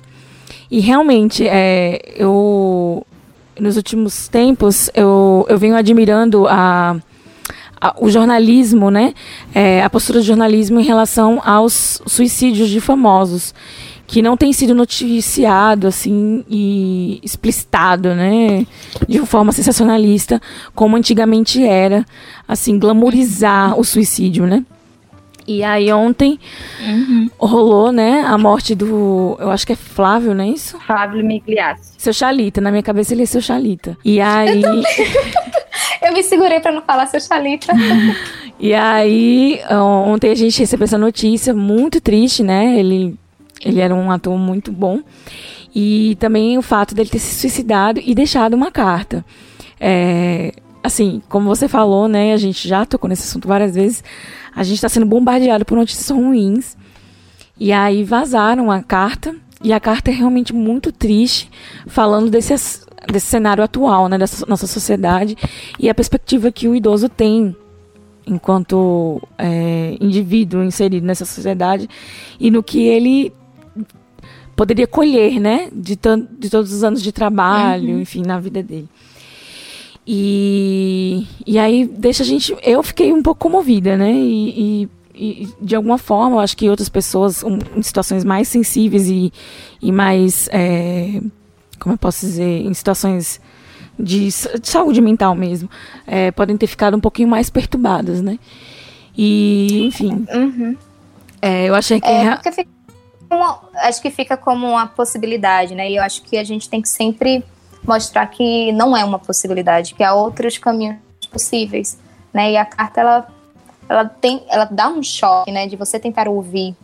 E realmente, é, eu nos últimos tempos eu, eu venho admirando a, a- o jornalismo, né? É, a postura do jornalismo em relação aos suicídios de famosos, que não tem sido noticiado assim e explicitado, né? De forma sensacionalista, como antigamente era, assim, glamorizar o suicídio, né? E aí ontem rolou, né, a morte do, eu acho que é Flávio, não é isso? Flávio Migliassi. Seu Chalita, na minha cabeça ele é seu Chalita. E aí, Eu me segurei para não falar seu chalita. e aí ontem a gente recebeu essa notícia muito triste, né? Ele ele era um ator muito bom. E também o fato dele ter se suicidado e deixado uma carta. É, assim, como você falou, né? A gente já tocou nesse assunto várias vezes. A gente está sendo bombardeado por notícias ruins. E aí vazaram a carta. E a carta é realmente muito triste, falando desse, desse cenário atual, né? Dessa nossa sociedade. E a perspectiva que o idoso tem enquanto é, indivíduo inserido nessa sociedade e no que ele poderia colher, né, de, de todos os anos de trabalho, enfim, na vida dele. E, e aí deixa a gente. Eu fiquei um pouco comovida, né? E, e- e, de alguma forma, eu acho que outras pessoas, um, em situações mais sensíveis e, e mais. é, como eu posso dizer? Em situações de, de saúde mental mesmo, é, podem ter ficado um pouquinho mais perturbadas, né? E, enfim, Uhum. é, eu achei que. É, fica acho que fica como uma possibilidade, né? E eu acho que a gente tem que sempre mostrar que não é uma possibilidade, que há outros caminhos possíveis, né? E a carta ela ela tem ela dá um choque, né, de você tentar ouvir,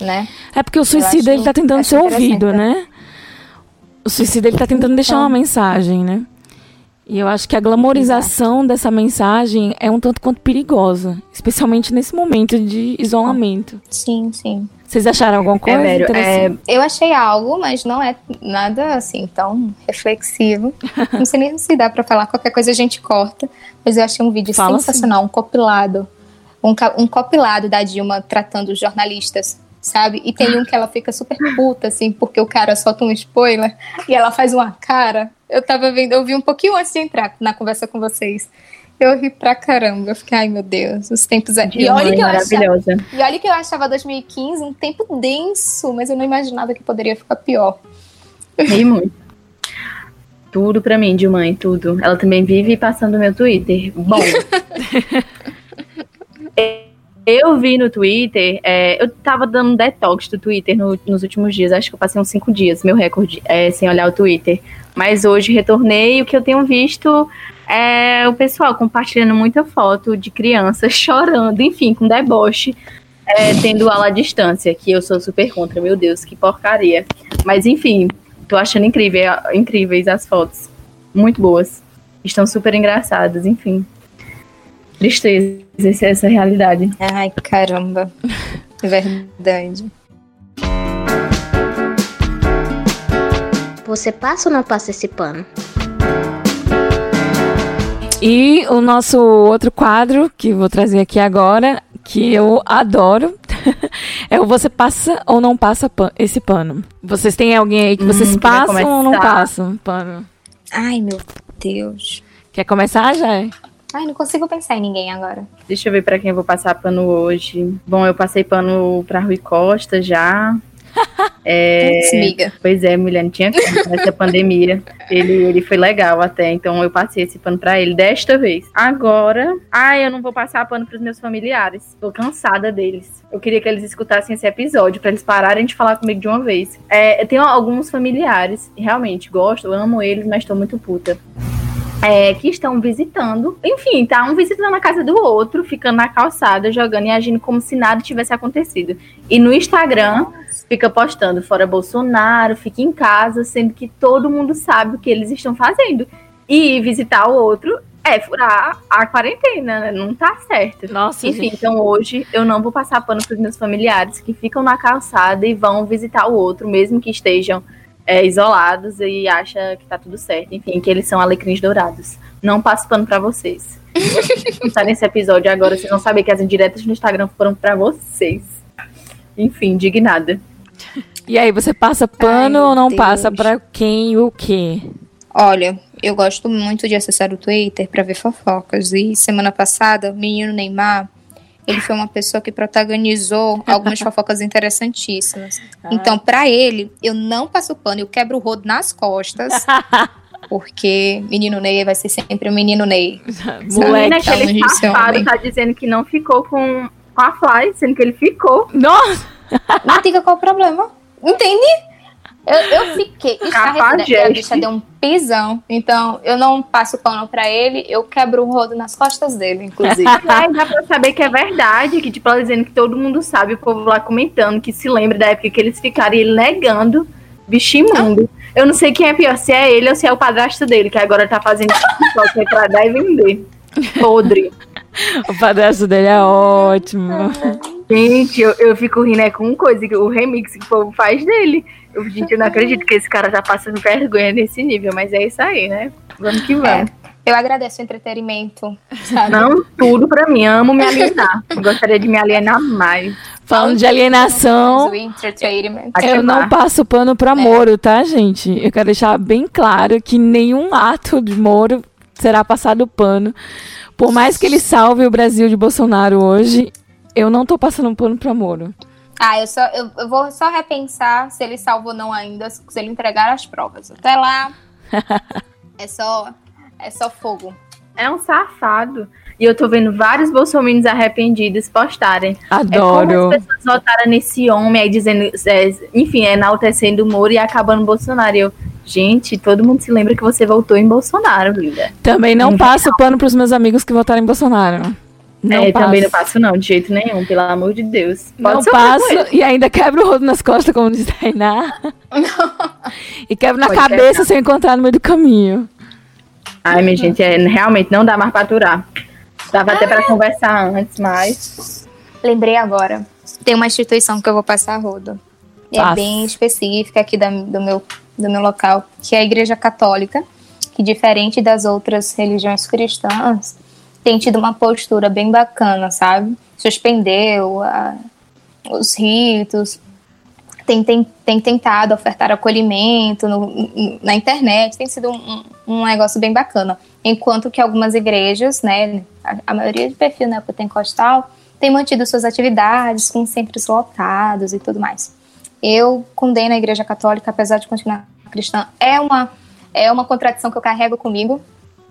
né? É porque o suicida acho- ele tá tentando ser ouvido, né? O suicida ele tá tentando deixar uma mensagem, né? E eu acho que a glamorização dessa mensagem é um tanto quanto perigosa, especialmente nesse momento de isolamento. Sim, sim. Vocês acharam alguma coisa? Vero, interessante? Eu achei algo, mas não é nada assim tão reflexivo. Não sei nem se dá pra falar, qualquer coisa a gente corta. Mas eu achei um vídeo Fala sensacional, um compilado. Um, um compilado da Dilma tratando os jornalistas sabe? E tem um que ela fica super puta, assim, porque o cara solta um spoiler e ela faz uma cara. Eu tava vendo, eu vi um pouquinho antes de entrar na conversa com vocês. Eu ri pra caramba. Eu fiquei, ai meu Deus, os tempos. É- E olha, que eu achava, maravilhosa. e olha que eu achava 2015 um tempo denso, mas eu não imaginava que poderia ficar pior. Ri muito. Tudo pra mim, de mãe, tudo. Ela também vive passando meu Twitter. Bom. eu vi no Twitter, é, eu tava dando detox do Twitter no- nos últimos dias. Acho que eu passei uns cinco dias, meu recorde, é, sem olhar o Twitter. Mas hoje retornei e o que eu tenho visto é o pessoal compartilhando muita foto de crianças chorando, enfim, com deboche. é, tendo aula à distância, que eu sou super contra, meu Deus, que porcaria. Mas enfim, tô achando incrível, incríveis as fotos. Muito boas. Estão super engraçadas, enfim. Tristeza, essa, é realidade. Ai, caramba. É Verdade. Você passa ou não passa esse pano? E o nosso outro quadro, que vou trazer aqui agora, que eu adoro, é o Você Passa ou Não Passa pan- esse pano. Vocês têm alguém aí que vocês Hum, vai passam ou não passam pano? Ai, meu Deus. Quer começar, já? Ai, não consigo pensar em ninguém agora. Deixa eu ver pra quem eu vou passar pano hoje. Bom, eu passei pano pra Rui Costa já. É. Pois é, mulher, não tinha como nessa pandemia. Ele, ele foi legal até, então eu passei esse pano pra ele desta vez. Agora, ai, eu não vou passar pano pros meus familiares. Tô cansada deles. Eu queria que eles escutassem esse episódio pra eles pararem de falar comigo de uma vez. É, eu tenho alguns familiares, realmente gosto, eu amo eles, mas tô muito puta. É, que estão visitando. Enfim, tá um visitando a casa do outro, ficando na calçada, jogando e agindo como se nada tivesse acontecido. E no Instagram fica postando fora Bolsonaro, fica em casa, sendo que todo mundo sabe o que eles estão fazendo. E visitar o outro é furar a quarentena, né? não tá certo. Nossa, Enfim, gente. então hoje eu não vou passar pano pros meus familiares que ficam na calçada e vão visitar o outro, mesmo que estejam é, isolados e acha que tá tudo certo. Enfim, que eles são alecrins dourados. Não passo pano pra vocês. tá nesse episódio agora, vocês vão saber que as indiretas no Instagram foram pra vocês. Enfim, indignada. E aí, você passa pano Ai, ou não Deus. passa pra quem e o quê? Olha, eu gosto muito de acessar o Twitter pra ver fofocas. E semana passada, o menino Neymar, ele foi uma pessoa que protagonizou algumas fofocas interessantíssimas. Então, pra ele, eu não passo pano, eu quebro o rodo nas costas. Porque menino Ney vai ser sempre o menino Ney. Moleque. Menina, aquele de ser safado tá dizendo que não ficou com, com a Fly, sendo que ele ficou. Nossa! Não diga qual o problema. Entende? Eu, eu fiquei estarrecida. A bicha deu um pisão. Então, eu não passo pano pra ele, eu quebro o rodo nas costas dele, inclusive. É, dá pra saber que é verdade, que tipo, ela dizendo que todo mundo sabe, o povo lá comentando, que se lembra da época que eles ficaram ele negando, bicho imundo. Eu não sei quem é pior, se é ele ou se é o padrasto dele, que agora tá fazendo TikTok pra dar e vender. Podre. O padrasto dele é ótimo. Gente, eu, eu fico rindo é com coisa, que o remix que o povo faz dele. Eu, gente, eu não acredito que esse cara tá passando vergonha nesse nível, mas é isso aí, né? Vamos que vamos. Eu agradeço o entretenimento, sabe? Não tudo pra mim, amo me alienar. Gostaria de me alienar mais. Falando de alienação, eu não passo pano pra Moro, tá, gente? Eu quero deixar bem claro que nenhum ato de Moro será passado pano. Por mais que ele salve o Brasil de Bolsonaro hoje, eu não tô passando pano pra Moro. Ah, eu, só, eu, eu vou só repensar se ele salva ou não ainda, se ele entregar as provas. Até lá, é só, é só fogo. É um safado. E eu tô vendo vários bolsominions arrependidos postarem. É Adoro. como as pessoas votaram nesse homem aí dizendo, é, enfim, enaltecendo o Moro e acabando o Bolsonaro. E eu, gente, todo mundo se lembra que você votou em Bolsonaro, linda. Também não passo pano pros meus amigos que votaram em Bolsonaro. Não é, passo. também não passo, não, de jeito nenhum, pelo amor de Deus. Não Pode com passo e ainda quebro o rodo nas costas, como diz Tainá. e quebro na Pode cabeça quebrar. se eu encontrar no meio do caminho. Ai, minha gente, é, realmente não dá mais pra aturar. Dava até pra conversar antes, mas. Lembrei agora. Tem uma instituição que eu vou passar rodo. É Passa. bem específica aqui da- do, meu, do meu local, que é a Igreja Católica, que diferente das outras religiões cristãs, tem tido uma postura bem bacana, sabe? Suspendeu a- os ritos, tem, tem, tem tentado ofertar acolhimento no, na internet, tem sido um, um, negócio bem bacana. Enquanto que algumas igrejas, né, a, a maioria de perfil né, pentecostal, tem mantido suas atividades com centros lotados e tudo mais. Eu condeno a igreja católica, apesar de continuar cristã. É uma, é uma contradição que eu carrego comigo,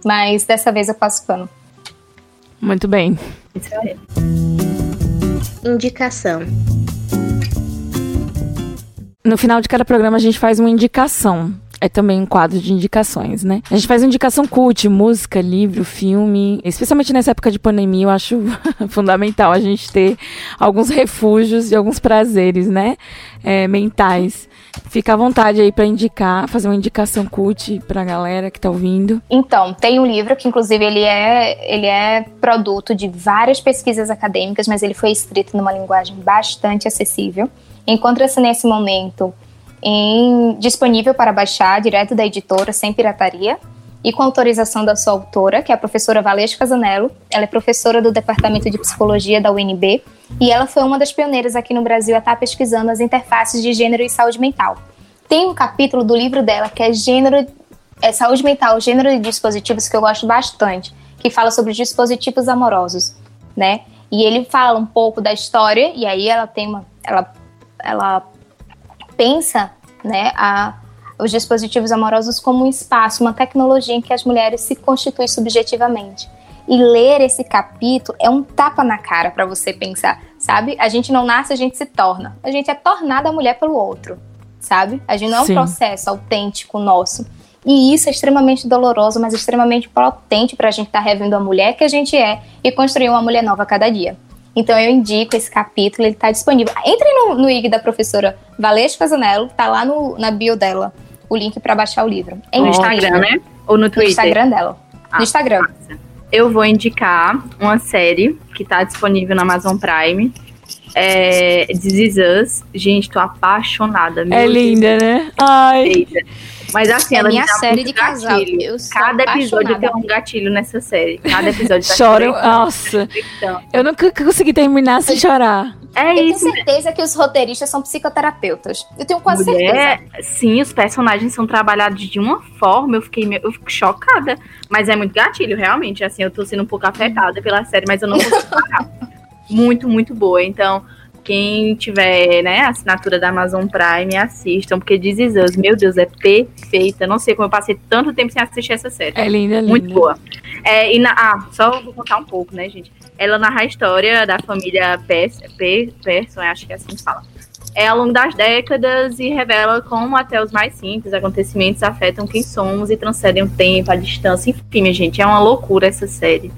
mas dessa vez eu passo pano. Muito bem. Indicação. No final de cada programa a gente faz uma indicação. É também um quadro de indicações, né? A gente faz indicação cult, música, livro, filme. Especialmente nessa época de pandemia, eu acho fundamental a gente ter alguns refúgios e alguns prazeres, né? É, mentais. Fica à vontade aí para indicar, fazer uma indicação cult pra galera que tá ouvindo. Então, tem um livro que inclusive ele é, ele é produto de várias pesquisas acadêmicas, mas ele foi escrito numa linguagem bastante acessível encontra-se nesse momento em, disponível para baixar direto da editora, sem pirataria, e com autorização da sua autora, que é a professora Valesca Zanello. Ela é professora do Departamento de Psicologia da UNB e ela foi uma das pioneiras aqui no Brasil a estar pesquisando as interfaces de gênero e saúde mental. Tem um capítulo do livro dela que é gênero, é saúde mental, gênero de dispositivos que eu gosto bastante, que fala sobre dispositivos amorosos, né? E ele fala um pouco da história e aí ela tem uma, ela ela pensa né, a, os dispositivos amorosos como um espaço, uma tecnologia em que as mulheres se constituem subjetivamente. E ler esse capítulo é um tapa na cara para você pensar, sabe? A gente não nasce, a gente se torna. A gente é tornada mulher pelo outro, sabe? A gente não é um Sim. processo autêntico nosso. E isso é extremamente doloroso, mas extremamente potente para a gente estar tá revendo a mulher que a gente é e construir uma mulher nova a cada dia. Então eu indico esse capítulo, ele está disponível. Entre no, no IG da professora Valesca Zanello, tá lá no, na bio dela o link para baixar o livro. É no Instagram, né? Ou no Twitter? No Instagram dela. Ah, no Instagram. Massa. Eu vou indicar uma série que está disponível na Amazon Prime. É This Is Us. Gente, tô apaixonada. é linda, né? Ai. Eita. Mas assim, é ela minha série de casal. Cada episódio tem um gatilho nessa série. Cada episódio tá Choro, nossa. Então. Eu nunca consegui terminar sem chorar. É eu isso. tenho certeza que os roteiristas são psicoterapeutas. Eu tenho quase Mulher, certeza. Sim, os personagens são trabalhados de uma forma, eu fiquei eu fico chocada. Mas é muito gatilho, realmente. Assim, eu tô sendo um pouco afetada pela série, mas eu não consigo parar. muito, muito boa. Então, quem tiver, né, assinatura da Amazon Prime, assistam, porque This Is Us, meu Deus, é perfeita. Não sei como eu passei tanto tempo sem assistir essa série. É linda, linda. Muito boa. É, e na, ah, só vou contar um pouco, né, gente? Ela narra a história da família Persson, acho que é assim que fala. É ao longo das décadas e revela como até os mais simples acontecimentos afetam quem somos e transcendem o tempo, a distância. Enfim, minha gente, é uma loucura essa série.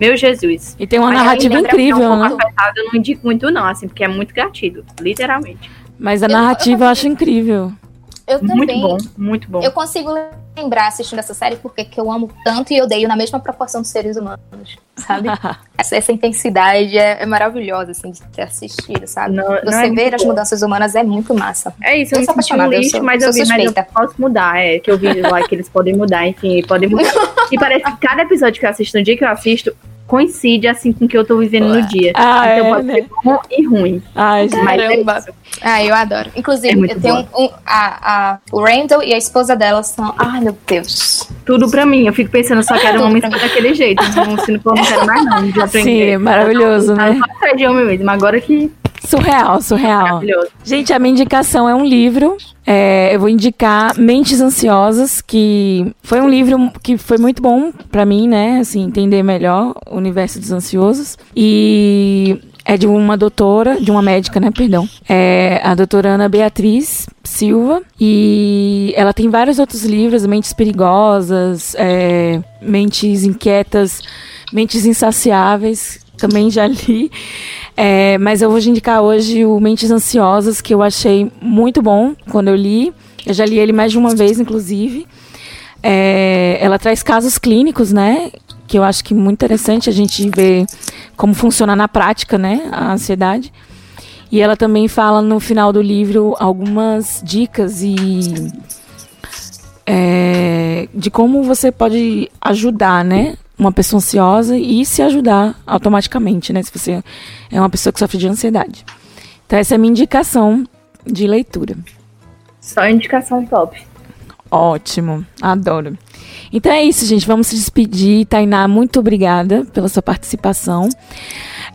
Meu Jesus. E tem uma narrativa incrível, né? eu não indico muito, não, assim, porque é muito gatilho, literalmente. Mas a narrativa eu, eu, acho incrível. Eu também. Muito bom, muito bom. Eu consigo lembrar assistindo essa série porque que eu amo tanto e odeio na mesma proporção dos seres humanos, sabe? essa, essa, intensidade é, é, maravilhosa, assim, de ter assistido, sabe? Não, Você não é ver as mudanças humanas é muito massa. É isso, eu, eu sou apaixonada. Lixo, eu sou, mas eu, vi, mas eu posso mudar, é, que eu vi lá que eles podem mudar, enfim, podem mudar. e parece que cada episódio que eu assisto, no dia que eu assisto, coincide assim com o que eu tô vivendo no dia. Ah, então é, pode né? ser bom e ruim. Ai, caramba. É ah, eu adoro. Inclusive, é eu tenho um, um, a, a, o Randall e a esposa dela são. Ai, meu Deus. Tudo pra mim. Eu fico pensando, só quero um homem daquele jeito. Não, se não for, não quero mais, não. Já Sim, é maravilhoso, né? Não de homem mesmo. Agora que Surreal, surreal. Gente, a minha indicação é um livro. É, eu vou indicar Mentes Ansiosas, que foi um livro que foi muito bom para mim, né? Assim, entender melhor o universo dos ansiosos. E é de uma doutora, de uma médica, né? Perdão. É a doutora Ana Beatriz Silva. E ela tem vários outros livros, Mentes Perigosas, é, Mentes Inquietas, Mentes Insaciáveis, também já li. É, mas eu vou indicar hoje o Mentes Ansiosas, que eu achei muito bom quando eu li. Eu já li ele mais de uma vez, inclusive. É, ela traz casos clínicos, né? Que eu acho que é muito interessante a gente ver como funciona na prática, né? A ansiedade. E ela também fala no final do livro algumas dicas e é, de como você pode ajudar, né? Uma pessoa ansiosa e se ajudar automaticamente, né? Se você é uma pessoa que sofre de ansiedade. Então essa é a minha indicação de leitura. Só indicação top. Ótimo, adoro. Então é isso, gente. Vamos se despedir. Tainá, muito obrigada pela sua participação.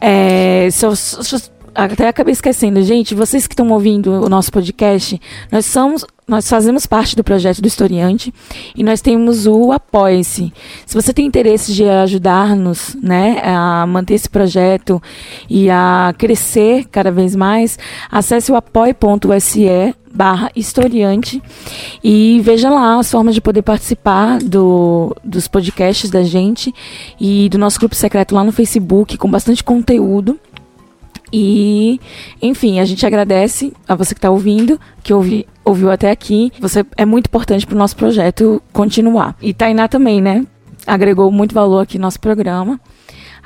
É, só, só, até acabei esquecendo, gente. Vocês que estão ouvindo o nosso podcast, nós somos. Nós fazemos parte do projeto do Historiante e nós temos o Apoie-se. Se você tem interesse de ajudar-nos né, a manter esse projeto e a crescer cada vez mais, acesse o apoie.se barra historiante e veja lá as formas de poder participar do, dos podcasts da gente e do nosso grupo secreto lá no Facebook com bastante conteúdo. E, enfim, a gente agradece a você que está ouvindo, que ouvi, ouviu até aqui. Você é muito importante para o nosso projeto continuar. E Tainá também, né? Agregou muito valor aqui no nosso programa.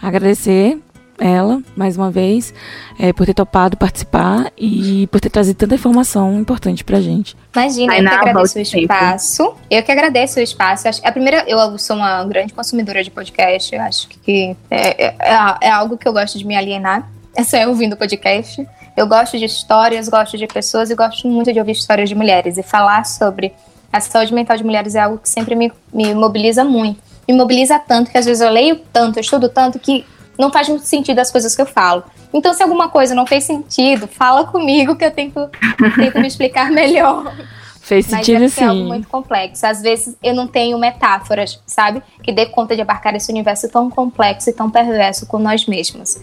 Agradecer ela, mais uma vez, é, por ter topado participar e por ter trazido tanta informação importante pra gente. Imagina, eu que agradeço o espaço. Eu que agradeço o espaço. A primeira, eu sou uma grande consumidora de podcast. Eu acho que é, é, é algo que eu gosto de me alienar. É só eu ouvindo podcast. Eu gosto de histórias, gosto de pessoas e gosto muito de ouvir histórias de mulheres. E falar sobre a saúde mental de mulheres é algo que sempre me, me mobiliza muito. Me mobiliza tanto que às vezes eu leio tanto, eu estudo tanto que não faz muito sentido as coisas que eu falo. Então, se alguma coisa não fez sentido, fala comigo que eu tento, tento me explicar melhor. Fez sentido Mas é sim. É algo muito complexo. Às vezes eu não tenho metáforas, sabe? Que dê conta de abarcar esse universo tão complexo e tão perverso com nós mesmos.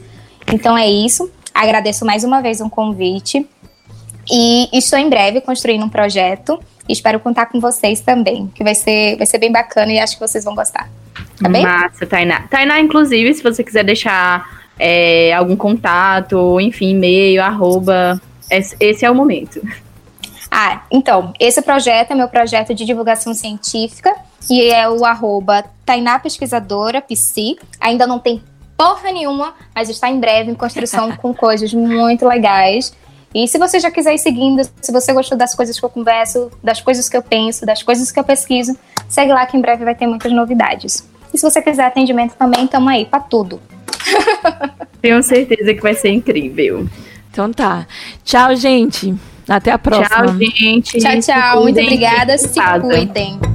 Então é isso. Agradeço mais uma vez o um convite. E estou em breve construindo um projeto. E espero contar com vocês também, que vai ser, vai ser bem bacana e acho que vocês vão gostar. Tá bem? Massa, Tainá. Tainá, inclusive, se você quiser deixar é, algum contato, enfim, e-mail, arroba, esse é o momento. Ah, então, esse projeto é meu projeto de divulgação científica e é o arroba Tainá Pesquisadora, PC. Ainda não tem porra nenhuma, mas está em breve em construção com coisas muito legais. E se você já quiser ir seguindo, se você gostou das coisas que eu converso, das coisas que eu penso, das coisas que eu pesquiso, segue lá que em breve vai ter muitas novidades. E se você quiser atendimento também, tamo aí para tudo. Tenho certeza que vai ser incrível. Então tá. Tchau, gente. Até a próxima. Tchau, gente. Tchau, tchau. Muito obrigada. Se cuidem.